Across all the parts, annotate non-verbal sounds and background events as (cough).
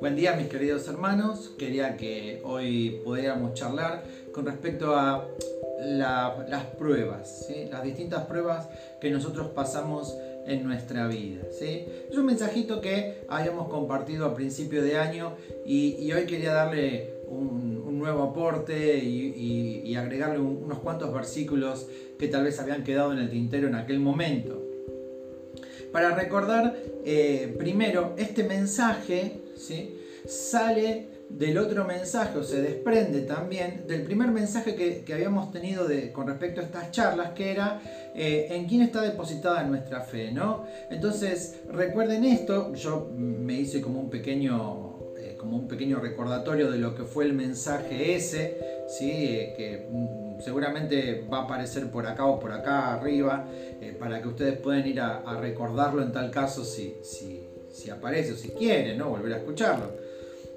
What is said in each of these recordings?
Buen día mis queridos hermanos, quería que hoy pudiéramos charlar con respecto a las pruebas, las distintas pruebas que nosotros pasamos en nuestra vida. Es un mensajito que habíamos compartido a principio de año y, hoy quería darle nuevo aporte y, agregarle unos cuantos versículos que tal vez habían quedado en el tintero en aquel momento. Para recordar, eh, primero, este mensaje ¿sí? sale del otro mensaje o se desprende también del primer mensaje que, habíamos tenido de, con respecto a estas charlas, que era eh, en quién está depositada nuestra fe, ¿no? Entonces, recuerden esto, yo me hice como un pequeño, como un pequeño recordatorio de lo que fue el mensaje ese, ¿sí? Eh, que mm, seguramente va a aparecer por acá o por acá arriba, para que ustedes puedan ir a, recordarlo en tal caso si, si si aparece o si quiere, ¿no? Volver a escucharlo.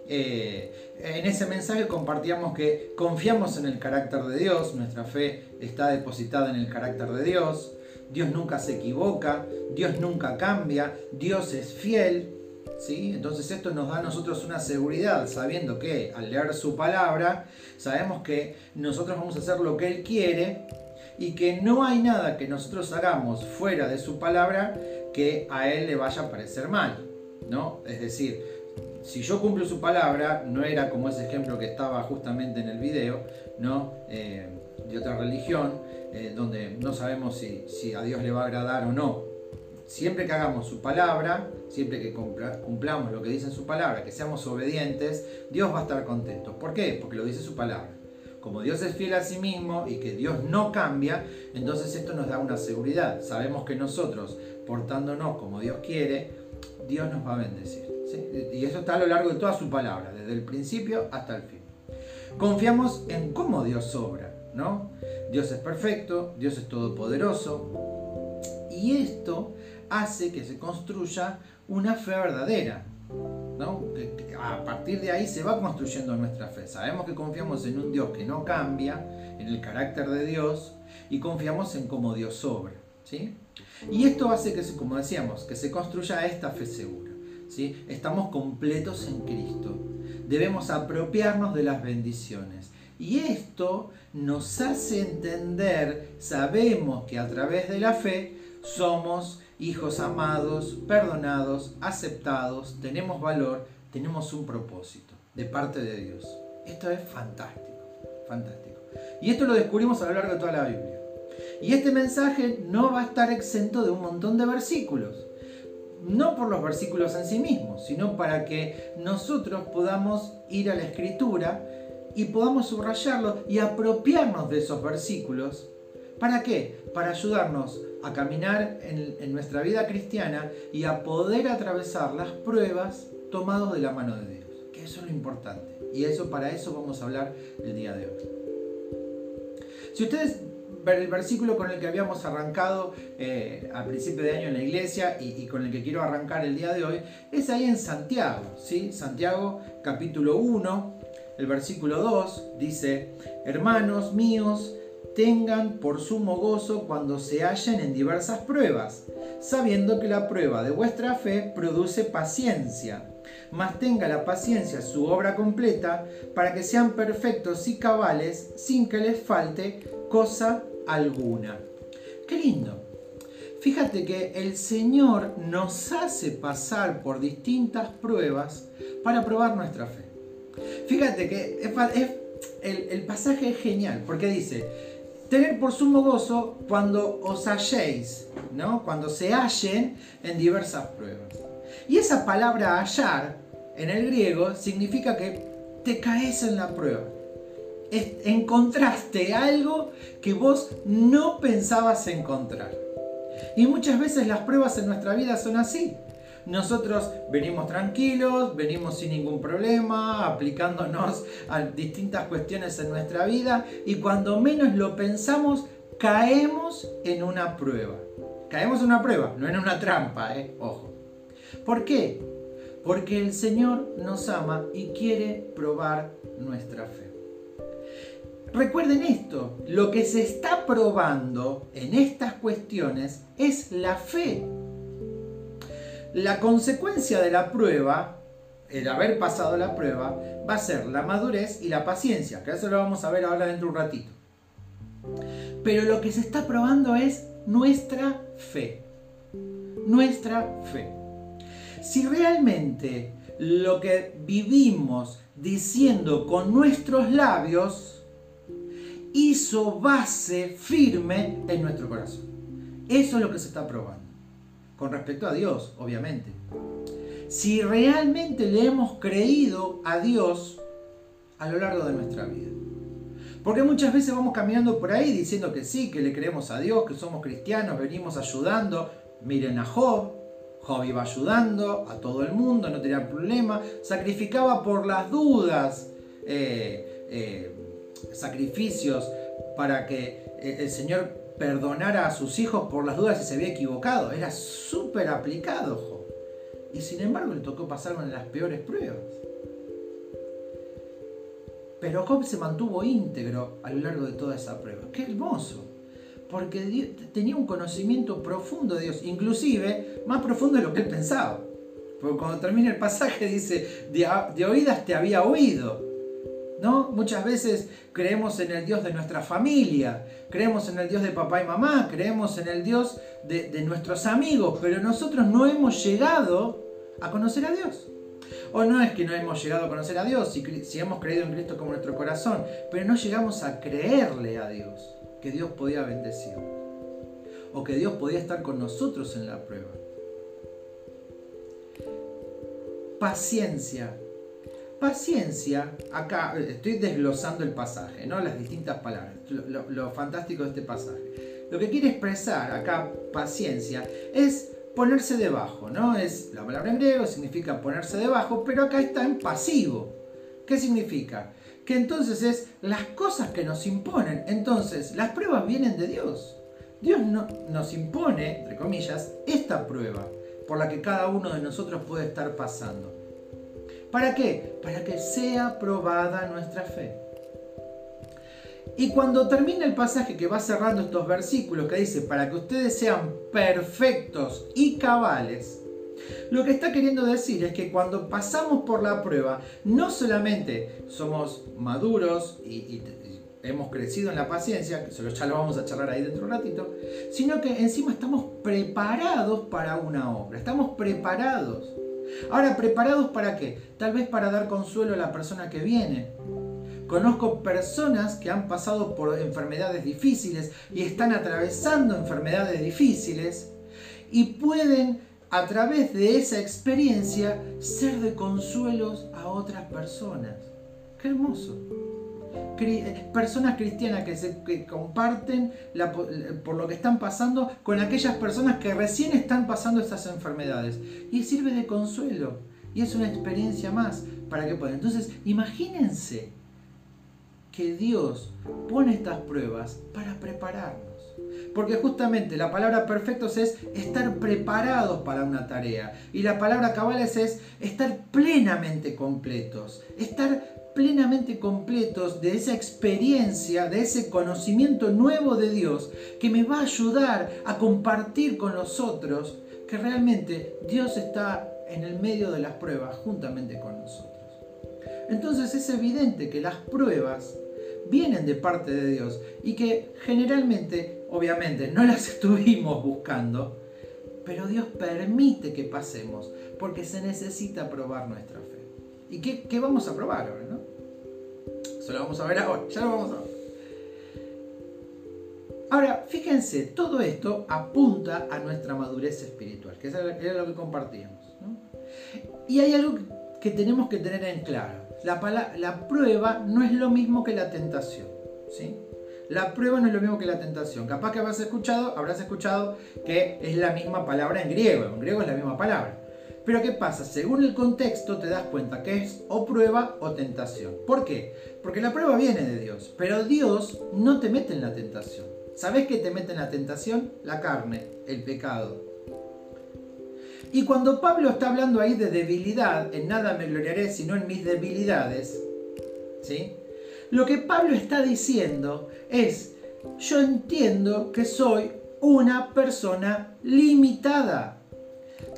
Eh, en ese mensaje compartíamos que confiamos en el carácter de Dios, nuestra fe está depositada en el carácter de Dios, Dios nunca se equivoca, Dios nunca cambia, Dios es fiel. ¿Sí? Entonces esto nos da a nosotros una seguridad, sabiendo que al leer su palabra, sabemos que nosotros vamos a hacer lo que Él quiere y que no hay nada que nosotros hagamos fuera de su palabra que a Él le vaya a parecer mal. ¿no? Es decir, si yo cumplo su palabra, no era como ese ejemplo que estaba justamente en el video, ¿no? Eh, de otra religión, eh, donde no sabemos si, a Dios le va a agradar o no. Siempre que hagamos su palabra, siempre que cumplamos lo que dice su palabra, que seamos obedientes, Dios va a estar contento. ¿Por qué? Porque lo dice su palabra. Como Dios es fiel a sí mismo y que Dios no cambia, entonces esto nos da una seguridad. Sabemos que nosotros, portándonos como Dios quiere, Dios nos va a bendecir. Y eso está a lo largo de toda su palabra, desde el principio hasta el fin. Confiamos en cómo Dios obra, ¿no? Dios es perfecto, Dios es todopoderoso, y esto hace que se construya una fe verdadera. ¿no? A partir de ahí se va construyendo nuestra fe. Sabemos que confiamos en un Dios que no cambia, en el carácter de Dios, y confiamos en cómo Dios obra. ¿sí? Y esto hace que, como decíamos, que se construya esta fe segura. ¿sí? Estamos completos en Cristo. Debemos apropiarnos de las bendiciones. Y esto nos hace entender, sabemos que a través de la fe somos hijos amados, perdonados, aceptados, tenemos valor, tenemos un propósito de parte de Dios. Esto es fantástico, fantástico. Y esto lo descubrimos a lo largo de toda la Biblia. Y este mensaje no va a estar exento de un montón de versículos. No por los versículos en sí mismos, sino para que nosotros podamos ir a la escritura y podamos subrayarlo y apropiarnos de esos versículos. ¿Para qué? Para ayudarnos a caminar en, nuestra vida cristiana y a poder atravesar las pruebas tomados de la mano de Dios. Que eso es lo importante. Y eso para eso vamos a hablar el día de hoy. Si ustedes el versículo con el que habíamos arrancado eh, a principio de año en la iglesia y, con el que quiero arrancar el día de hoy, es ahí en Santiago. ¿sí? Santiago capítulo 1, el versículo 2 dice, hermanos míos, tengan por sumo gozo cuando se hallen en diversas pruebas, sabiendo que la prueba de vuestra fe produce paciencia. Mas tenga la paciencia su obra completa para que sean perfectos y cabales sin que les falte cosa alguna. Qué lindo. Fíjate que el Señor nos hace pasar por distintas pruebas para probar nuestra fe. Fíjate que el, pasaje es genial porque dice, tener por sumo gozo cuando os halléis, ¿no? cuando se hallen en diversas pruebas. Y esa palabra hallar en el griego significa que te caes en la prueba encontraste algo que vos no pensabas encontrar. Y muchas veces las pruebas en nuestra vida son así. Nosotros venimos tranquilos, venimos sin ningún problema, aplicándonos a distintas cuestiones en nuestra vida y cuando menos lo pensamos, caemos en una prueba. Caemos en una prueba, no en una trampa, ¿eh? ojo. ¿Por qué? Porque el Señor nos ama y quiere probar nuestra fe. recuerden esto, lo que se está probando en estas cuestiones es la fe. La consecuencia de la prueba, el haber pasado la prueba, va a ser la madurez y la paciencia, que eso lo vamos a ver ahora dentro de un ratito. Pero lo que se está probando es nuestra fe. Nuestra fe. Si realmente lo que vivimos diciendo con nuestros labios hizo base firme en nuestro corazón. Eso es lo que se está probando. Con respecto a Dios, obviamente. Si realmente le hemos creído a Dios a lo largo de nuestra vida. Porque muchas veces vamos caminando por ahí diciendo que sí, que le creemos a Dios, que somos cristianos, venimos ayudando. Miren a Job, Job iba ayudando a todo el mundo, no tenía problema, sacrificaba por las dudas eh, eh, sacrificios para que el Señor perdonara a sus hijos por las dudas si se había equivocado. Era súper aplicado Job. Y sin embargo le tocó pasar una de las peores pruebas. Pero Job se mantuvo íntegro a lo largo de toda esa prueba. ¡Qué hermoso! Porque tenía un conocimiento profundo de Dios, inclusive más profundo de lo que él pensaba. Porque cuando termina el pasaje dice, de, oídas te había oído. Muchas veces creemos en el Dios de nuestra familia, creemos en el Dios de papá y mamá, creemos en el Dios de, de nuestros amigos, pero nosotros no hemos llegado a conocer a Dios. O no es que no hemos llegado a conocer a Dios, si, si hemos creído en Cristo como nuestro corazón, pero no llegamos a creerle a Dios, que Dios podía bendecir, o que Dios podía estar con nosotros en la prueba. Paciencia. Paciencia, acá estoy desglosando el pasaje, ¿no? las distintas palabras, lo, lo fantástico de este pasaje. Lo que quiere expresar acá paciencia es ponerse debajo, ¿no? Es la palabra en griego, significa ponerse debajo, pero acá está en pasivo. ¿Qué significa? Que entonces es las cosas que nos imponen. Entonces, las pruebas vienen de Dios. Dios no, nos impone, entre comillas, esta prueba por la que cada uno de nosotros puede estar pasando. ¿Para qué? Para que sea probada nuestra fe. Y cuando termina el pasaje que va cerrando estos versículos que dice, para que ustedes sean perfectos y cabales, lo que está queriendo decir es que cuando pasamos por la prueba, no solamente somos maduros y, hemos crecido en la paciencia, que ya lo vamos a charlar ahí dentro de un ratito, sino que encima estamos preparados para una obra, estamos preparados. Ahora, ¿preparados para qué? Tal vez para dar consuelo a la persona que viene, Conozco personas que han pasado por enfermedades difíciles y están atravesando enfermedades difíciles y pueden a través de esa experiencia ser de consuelos a otras personas. Qué hermoso. Personas cristianas que, se, comparten por lo que están pasando con aquellas personas que recién están pasando estas enfermedades. Y sirve de consuelo. Y es una experiencia más para que puedan. Entonces, imagínense que Dios pone estas pruebas para prepararnos. Porque justamente la palabra perfectos es estar preparados para una tarea. Y la palabra cabales es estar plenamente completos. Estar plenamente completos de esa experiencia, de ese conocimiento nuevo de Dios que me va a ayudar a compartir con los otros que realmente Dios está en el medio de las pruebas juntamente con nosotros. Entonces es evidente que las pruebas vienen de parte de Dios y que generalmente, obviamente, no las (laughs) estuvimos buscando, pero Dios permite que pasemos porque se necesita probar nuestra fe. ¿Y qué, vamos a probar ahora? Eso lo vamos a ver ahora, ya lo vamos a ver. Ahora, fíjense, todo esto apunta a nuestra madurez espiritual, que era lo que compartíamos. Y hay algo que tenemos que tener en claro la, prueba no es lo mismo que la tentación. ¿sí? La prueba no es lo mismo que la tentación. Capaz que habrás escuchado, habrás escuchado que es la misma palabra en griego. En griego es la misma palabra. Pero ¿qué pasa? Según el contexto te das cuenta que es o prueba o tentación. ¿Por qué? Porque la prueba viene de Dios, pero Dios no te mete en la tentación. ¿Sabes qué te mete en la tentación? La carne, el pecado. Y cuando Pablo está hablando ahí de debilidad, en nada me gloriaré sino en mis debilidades, ¿sí? lo que Pablo está diciendo es, yo entiendo que soy una persona limitada,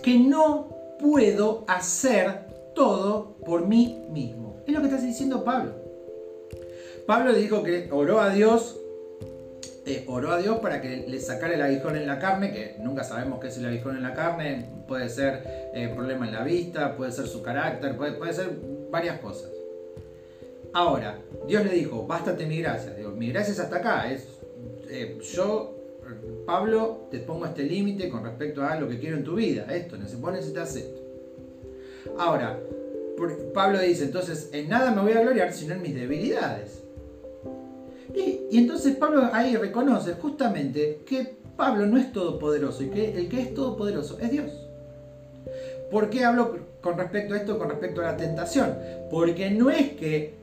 que no puedo hacer todo por mí mismo. Es lo que está diciendo Pablo. Pablo dijo que oró a Dios, eh, oró a Dios para que le sacara el aguijón en la carne, que nunca sabemos qué es el aguijón en la carne, puede ser eh, problema en la vista, puede ser su carácter, puede, ser varias cosas. Ahora, Dios le dijo, bástate mi gracia. Digo, mi gracia es hasta acá. Es, eh, yo, Pablo, te pongo este límite con respecto a lo que quiero en tu vida. Esto, vos necesitas esto. Ahora, Pablo dice, entonces, en nada me voy a gloriar, sino en mis debilidades. Y, entonces Pablo ahí reconoce justamente que Pablo no es todopoderoso y que el que es todopoderoso es Dios. ¿Por qué hablo con respecto a esto, con respecto a la tentación? Porque no es que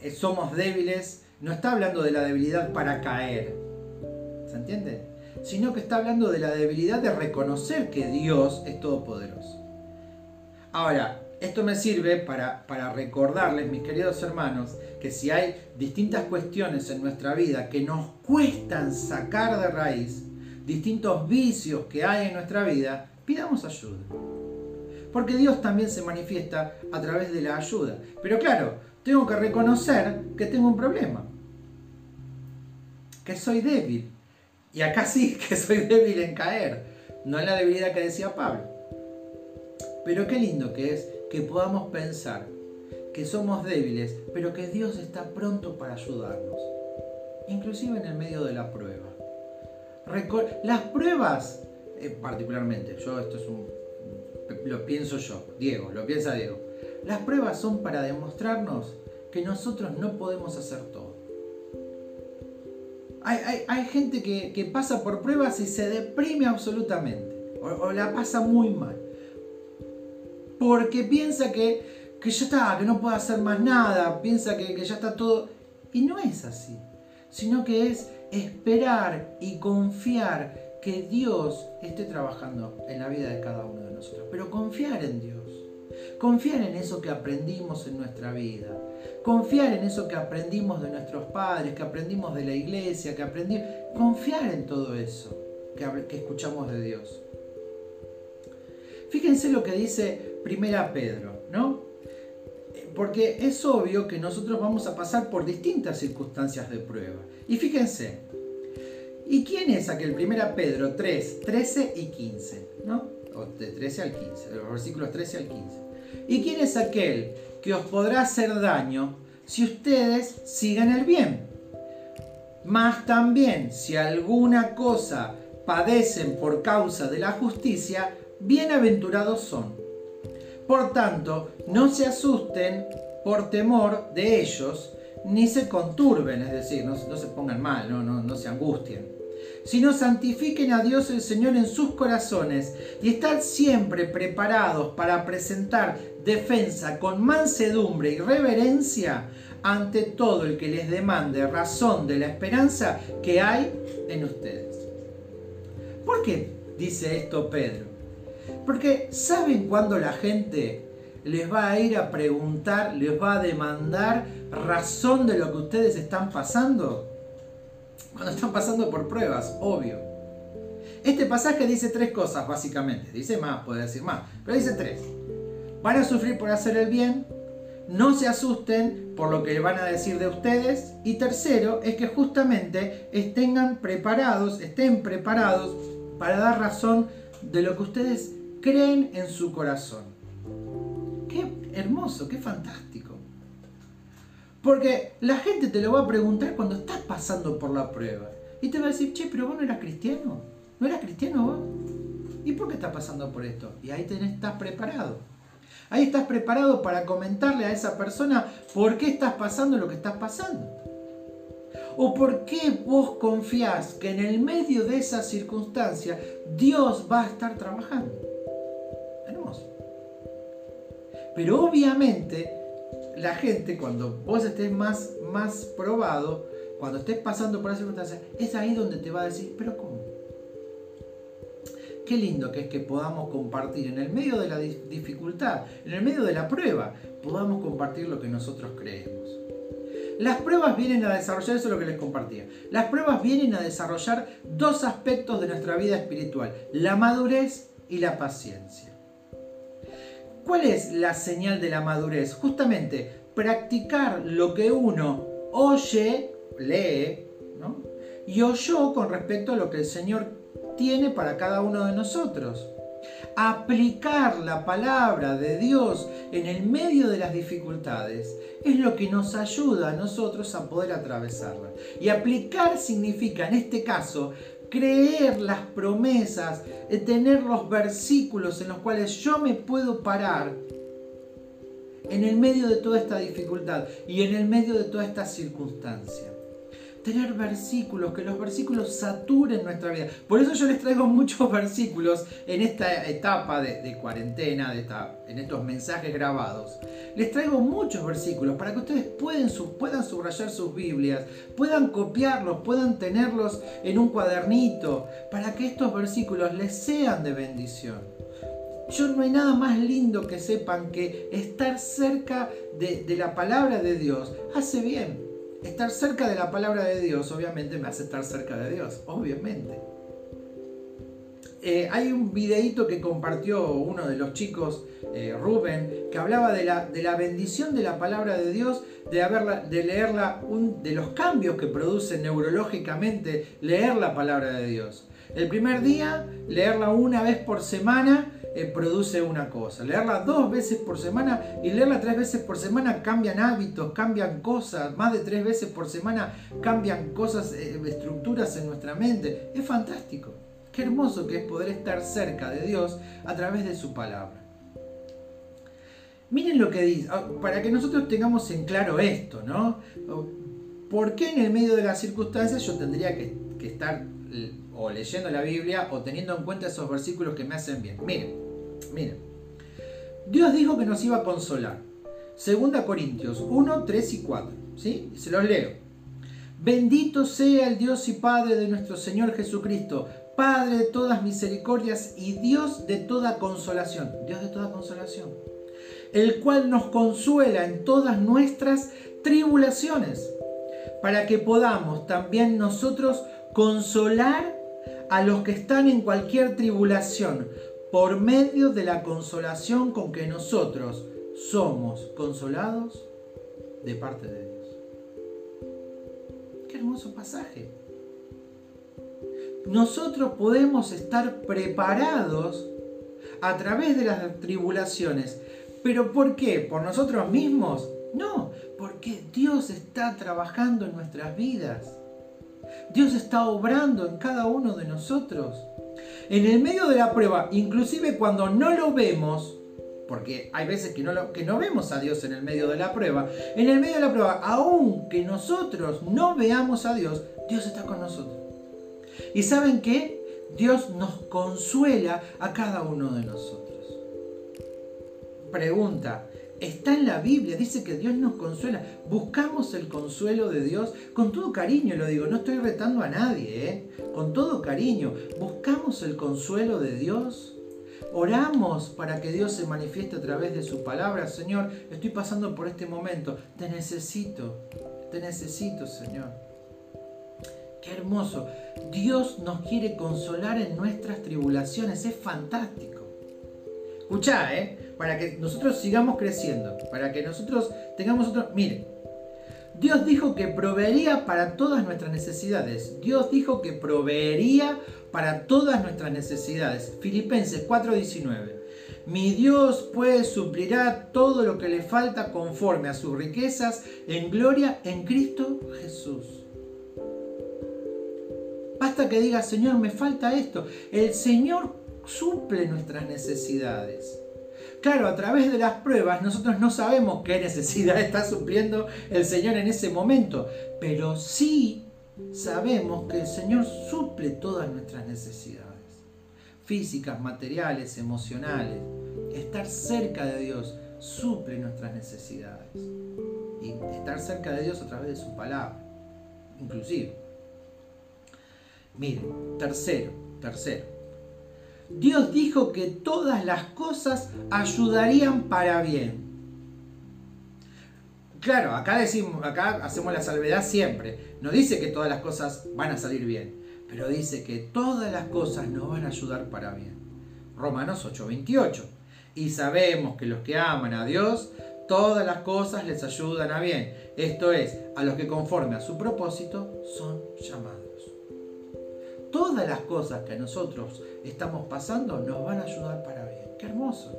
eh, somos débiles, no está hablando de la debilidad para caer. ¿Se entiende? Sino que está hablando de la debilidad de reconocer que Dios es todopoderoso. Ahora, esto me sirve para, para, recordarles, mis queridos hermanos, que si hay distintas cuestiones en nuestra vida que nos cuestan sacar de raíz, distintos vicios que hay en nuestra vida, pidamos ayuda. Porque Dios también se manifiesta a través de la ayuda. Pero claro, tengo que reconocer que tengo un problema. Que soy débil. Y acá sí (laughs) que soy débil en caer. No en la debilidad que decía Pablo. Pero qué lindo que es que podamos pensar que somos débiles, pero que Dios está pronto para ayudarnos. Inclusive en el medio de la prueba. Las pruebas, eh, particularmente, yo esto es un... Lo pienso yo, Diego, lo piensa Diego las pruebas son para demostrarnos que nosotros no podemos hacer todo. Hay, gente que, pasa por pruebas y se deprime absolutamente, o, la pasa muy mal, porque piensa que, que ya está, que no puede hacer más nada, piensa que, que ya está todo, y no es así, sino que es esperar y confiar que Dios esté trabajando en la vida de cada uno de nosotros, pero confiar en Dios. Confiar en eso que aprendimos en nuestra vida. Confiar en eso que aprendimos de nuestros padres, que aprendimos de la iglesia, que aprendimos... Confiar en todo eso que, escuchamos de Dios. Fíjense lo que dice Primera Pedro, ¿no? Porque es obvio que nosotros vamos a pasar por distintas circunstancias de prueba. Y fíjense, ¿y quién es aquel Primera Pedro 3, 13 y 15? ¿No? De 13 al 15, los versículos 13 al 15. ¿Y quién es aquel que os podrá hacer daño si ustedes sigan el bien? Más también, si alguna cosa padecen por causa de la justicia, bienaventurados son. Por tanto, no se asusten por temor de ellos, ni se conturben, es decir, no, se pongan mal, no se angustien sino santifiquen a Dios el Señor en sus corazones y están siempre preparados para presentar defensa con mansedumbre y reverencia ante todo el que les demande razón de la esperanza que hay en ustedes. ¿Por qué dice esto Pedro? Porque ¿saben cuándo la gente les va a ir a preguntar, les va a demandar razón de lo que ustedes están pasando? Cuando están pasando por pruebas, obvio. Este pasaje dice tres cosas básicamente. Dice más, puede decir más, pero dice tres. Van a sufrir por hacer el bien, no se asusten por lo que van a decir de ustedes. Y tercero, es que justamente estén preparados, estén preparados para dar razón de lo que ustedes creen en su corazón. Qué hermoso, qué fantástico. Porque la gente te lo va a preguntar cuando estás pasando por la prueba. Y te va a decir, che, pero vos no eras cristiano. ¿No eras cristiano vos? ¿Y por qué estás pasando por esto? Y ahí tenés, estás preparado. Ahí estás preparado para comentarle a esa persona por qué estás pasando lo que estás pasando. ¿O por qué vos confiás que en el medio de esa circunstancia Dios va a estar trabajando? Hermoso. Pero obviamente la gente, cuando vos estés más, más probado, cuando estés pasando por esa circunstancia, es ahí donde te va a decir, pero ¿cómo? Qué lindo que es que podamos compartir en el medio de la dificultad, en el medio de la prueba, podamos compartir lo que nosotros creemos. Las pruebas vienen a desarrollar, eso es lo que les compartía, las pruebas vienen a desarrollar dos aspectos de nuestra vida espiritual, la madurez y la paciencia. ¿Cuál es la señal de la madurez? Justamente practicar lo que uno oye, lee, ¿no? y oyó con respecto a lo que el Señor tiene para cada uno de nosotros. Aplicar la palabra de Dios en el medio de las dificultades es lo que nos ayuda a nosotros a poder atravesarla. Y aplicar significa, en este caso, creer las promesas, tener los versículos en los cuales yo me puedo parar en el medio de toda esta dificultad y en el medio de toda esta circunstancia tener versículos, que los versículos saturen nuestra vida. Por eso yo les traigo muchos versículos en esta etapa de, cuarentena, de esta, en estos mensajes grabados. Les traigo muchos versículos para que ustedes pueden, puedan subrayar sus Biblias, puedan copiarlos, puedan tenerlos en un cuadernito, para que estos versículos les sean de bendición. Yo no hay nada más lindo que sepan que estar cerca de, la palabra de Dios hace bien estar cerca de la palabra de Dios, obviamente, me hace estar cerca de Dios, obviamente. Eh, hay un videíto que compartió uno de los chicos, eh, Rubén, que hablaba de la, de la, bendición de la palabra de Dios, de, haberla, de leerla, un, de los cambios que produce neurológicamente leer la palabra de Dios. El primer día, leerla una vez por semana eh, produce una cosa. Leerla dos veces por semana y leerla tres veces por semana cambian hábitos, cambian cosas. Más de tres veces por semana cambian cosas, eh, estructuras en nuestra mente. Es fantástico. Qué hermoso que es poder estar cerca de Dios a través de su palabra. Miren lo que dice, ah, para que nosotros tengamos en claro esto, ¿no? ¿Por qué en el medio de las circunstancias yo tendría que, que estar o leyendo la Biblia o teniendo en cuenta esos versículos que me hacen bien? Miren, Miren, Dios dijo que nos iba a consolar. Segunda Corintios 1, 3 y 4. ¿sí? Se los leo. Bendito sea el Dios y Padre de nuestro Señor Jesucristo, Padre de todas misericordias y Dios de toda consolación. Dios de toda consolación. El cual nos consuela en todas nuestras tribulaciones, para que podamos también nosotros consolar a los que están en cualquier tribulación, por medio de la consolación con que nosotros somos consolados de parte de Dios. Qué hermoso pasaje. Nosotros podemos estar preparados a través de las tribulaciones. ¿Pero por qué? ¿Por nosotros mismos? No, porque Dios está trabajando en nuestras vidas. Dios está obrando en cada uno de nosotros en el medio de la prueba, inclusive cuando no lo vemos, porque hay veces que no, vemos a Dios en el medio de la prueba, en el medio de la prueba, aunque nosotros no veamos a Dios, Dios está con nosotros. ¿Y saben qué? Dios nos consuela a cada uno de nosotros. Pregunta, Está en la Biblia, dice que Dios nos consuela. Buscamos el consuelo de Dios con todo cariño, lo digo, no estoy retando a nadie, ¿eh? con todo cariño. Buscamos el consuelo de Dios. Oramos para que Dios se manifieste a través de su palabra. Señor, estoy pasando por este momento. Te necesito, te necesito, Señor. Qué hermoso. Dios nos quiere consolar en nuestras tribulaciones. Es fantástico. Escuchá, ¿eh? Para que nosotros sigamos creciendo, para que nosotros tengamos otro... Miren, Dios dijo que proveería para todas nuestras necesidades. Dios dijo que proveería para todas nuestras necesidades. Filipenses 4:19. Mi Dios pues suplirá todo lo que le falta conforme a sus riquezas en gloria en Cristo Jesús. Basta que diga, Señor, me falta esto. El Señor suple nuestras necesidades. Claro, a través de las pruebas nosotros no sabemos qué necesidad (laughs) está supliendo el Señor en ese momento, pero sí sabemos que el Señor suple todas nuestras necesidades, físicas, materiales, emocionales. Estar cerca de Dios suple nuestras necesidades. Y estar cerca de Dios a través de su palabra, inclusive. Miren, tercero, tercero. Dios dijo que todas las cosas ayudarían para bien. claro, acá decimos, acá hacemos la salvedad siempre. No dice que todas las cosas van a salir bien, pero dice que todas las cosas nos van a ayudar para bien. Romanos 8:28. Y sabemos que los que aman a Dios, todas las cosas les ayudan a bien. Esto es, a los que conforme a su propósito son llamados. Todas las cosas que nosotros estamos pasando nos van a ayudar para bien. Qué hermoso.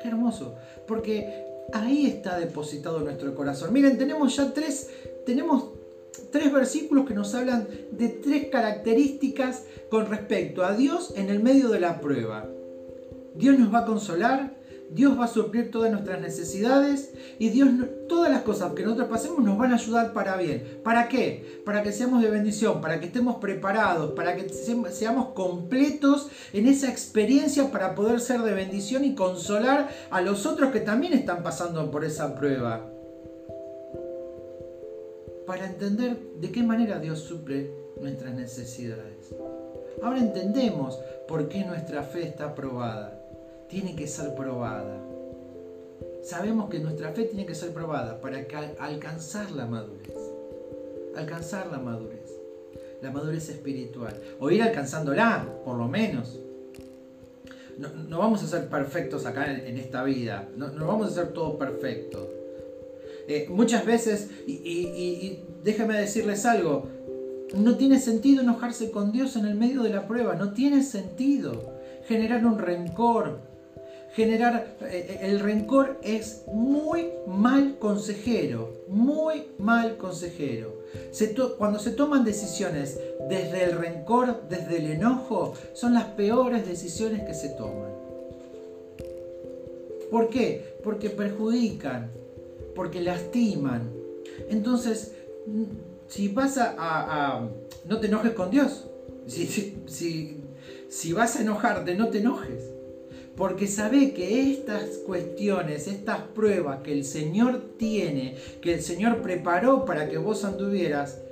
Qué hermoso. Porque ahí está depositado nuestro corazón. Miren, tenemos ya tres, tenemos tres versículos que nos hablan de tres características con respecto a Dios en el medio de la prueba. Dios nos va a consolar, Dios va a suplir todas nuestras necesidades y Dios, todas las cosas que nosotros pasemos nos van a ayudar para bien. ¿Para qué? Para que seamos de bendición, para que estemos preparados, para que seamos completos en esa experiencia para poder ser de bendición y consolar a los otros que también están pasando por esa prueba. Para entender de qué manera Dios suple nuestras necesidades. Ahora entendemos por qué nuestra fe está probada tiene que ser probada. Sabemos que nuestra fe tiene que ser probada para alcanzar la madurez. Alcanzar la madurez. La madurez espiritual. O ir alcanzándola, por lo menos. No, vamos a ser perfectos acá en, esta vida. No, vamos a ser todo perfecto. Eh, muchas veces, y, y déjame decirles algo, no tiene sentido enojarse con Dios en el medio de la prueba. No tiene sentido generar un rencor, generar, eh, el rencor es muy mal consejero, muy mal consejero. cuando se toman decisiones desde el rencor, desde el enojo, son las peores decisiones que se toman. ¿Por qué? Porque perjudican, porque lastiman. Entonces, si vas a... no te enojes con Dios. Si, si vas a enojarte, no te enojes porque sabe que estas cuestiones, estas pruebas que el Señor tiene, que el Señor preparó para que vos anduvieras,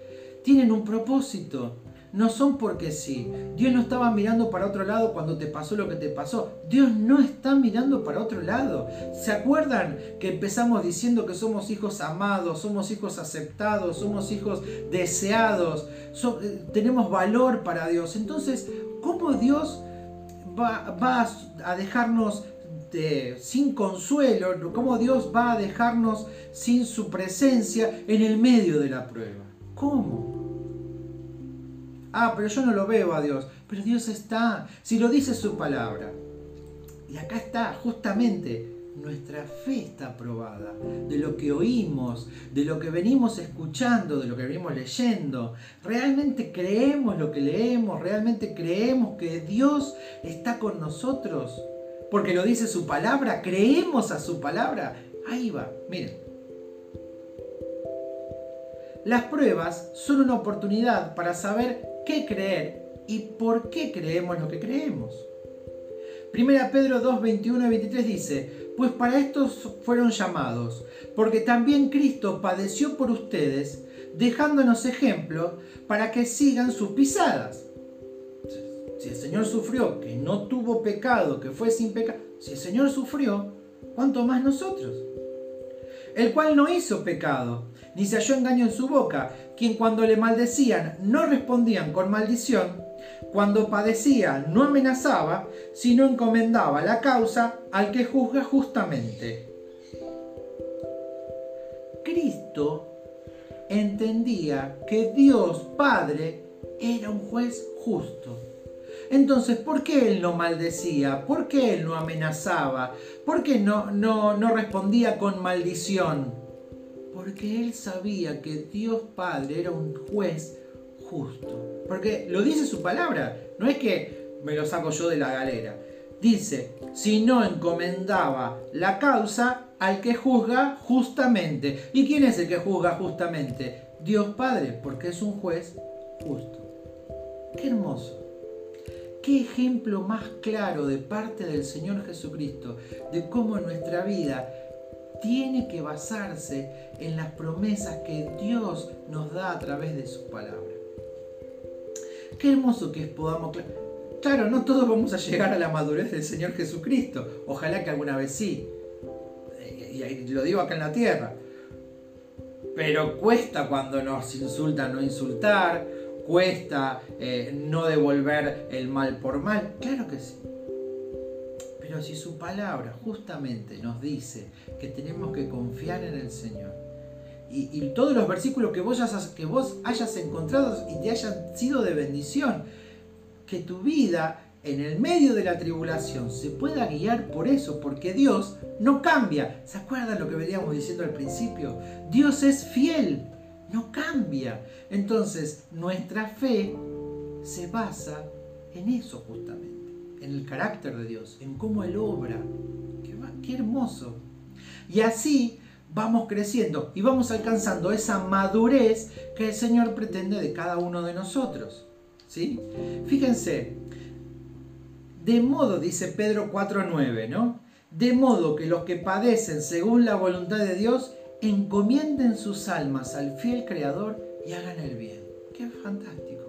tienen un propósito. No son porque sí. Dios no estaba mirando para otro lado cuando te pasó lo que te pasó. Dios no está mirando para otro lado. ¿Se acuerdan que empezamos diciendo que somos hijos amados, somos hijos aceptados, somos hijos deseados, eh, tenemos valor para Dios? Entonces, ¿cómo Dios va, a dejarnos sin consuelo, cómo Dios va a dejarnos sin su presencia en el medio de la prueba. ¿Cómo? Ah, pero yo no lo veo a Dios. Pero Dios está, si lo dice su palabra. Y acá está, justamente, nuestra fe está probada, de lo que oímos, de lo que venimos escuchando, de lo que venimos leyendo. ¿Realmente creemos lo que leemos? ¿Realmente creemos que Dios está con nosotros? Porque lo dice su palabra, creemos a su palabra. Ahí va, miren. Las pruebas son una oportunidad para saber qué creer y por qué creemos lo que creemos. Primera Pedro 2, 21 y 23 dice, pues para estos fueron llamados, porque también Cristo padeció por ustedes, dejándonos ejemplo para que sigan sus pisadas. Si el Señor sufrió, que no tuvo pecado, que fue sin pecado, si el Señor sufrió, ¿cuánto más nosotros? El cual no hizo pecado, ni se halló engaño en su boca, quien cuando le maldecían no respondían con maldición, cuando padecía no amenazaba, sino encomendaba la causa al que juzga justamente. Cristo entendía que Dios Padre era un juez justo. Entonces, ¿por qué él no maldecía? ¿Por qué él no amenazaba? ¿Por qué no, no, no respondía con maldición? Porque él sabía que Dios Padre era un juez justo. Porque lo dice su palabra, no es que me lo saco yo de la galera. Dice, si no encomendaba la causa al que juzga justamente. ¿Y quién es el que juzga justamente? Dios Padre, porque es un juez justo. Qué hermoso. Qué ejemplo más claro de parte del Señor Jesucristo de cómo nuestra vida tiene que basarse en las promesas que Dios nos da a través de su palabra. Qué hermoso que podamos... Claro, no todos vamos a llegar a la madurez del Señor Jesucristo. Ojalá que alguna vez sí. Y lo digo acá en la tierra. pero cuesta cuando nos insultan no insultar, cuesta eh, no devolver el mal por mal, claro que sí. Pero si su palabra justamente nos dice que tenemos que confiar en el Señor, y, todos los versículos que vos, hayas, encontrado y te hayan sido de bendición, que tu vida en el medio de la tribulación se pueda guiar por eso, porque Dios no cambia. ¿Se acuerdan lo que veníamos diciendo al principio? Dios es fiel, no cambia. Entonces, nuestra fe se basa en eso justamente, en el carácter de Dios, en cómo Él obra. Qué hermoso. Y así vamos creciendo y vamos alcanzando esa madurez que el Señor pretende de cada uno de nosotros. ¿sí? Fíjense, de modo, dice Pedro 4.9, ¿no? De modo que los que padecen según la voluntad de Dios encomienden sus almas al fiel Creador y hagan el bien. ¡Qué fantástico!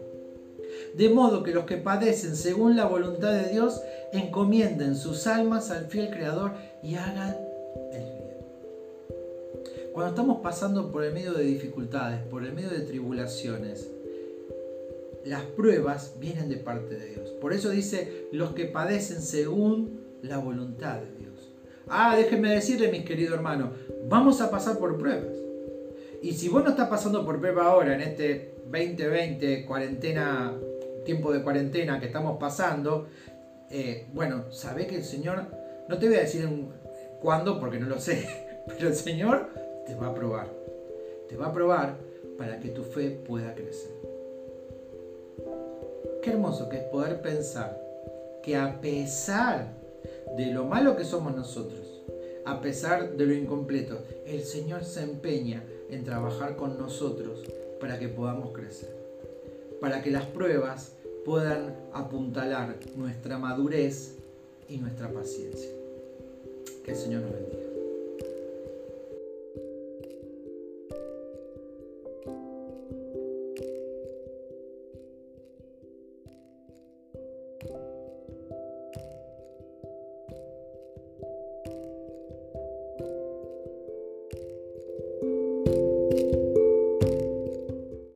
De modo que los que padecen según la voluntad de Dios encomienden sus almas al fiel Creador y hagan. Cuando estamos pasando por el medio de dificultades, por el medio de tribulaciones, las pruebas vienen de parte de Dios. Por eso dice los que padecen según la voluntad de Dios. Ah, déjenme decirle, mis queridos hermanos, vamos a pasar por pruebas. Y si vos no estás pasando por prueba ahora, en este 2020, cuarentena, tiempo de cuarentena que estamos pasando, eh, bueno, sabe que el Señor, no te voy a decir cuándo porque no lo sé, (laughs) pero el Señor te va a probar. Te va a probar para que tu fe pueda crecer. Qué hermoso que es poder pensar que a pesar de lo malo que somos nosotros, a pesar de lo incompleto, el Señor se empeña en trabajar con nosotros para que podamos crecer, para que las pruebas puedan apuntalar nuestra madurez y nuestra paciencia. Que el Señor nos bendiga.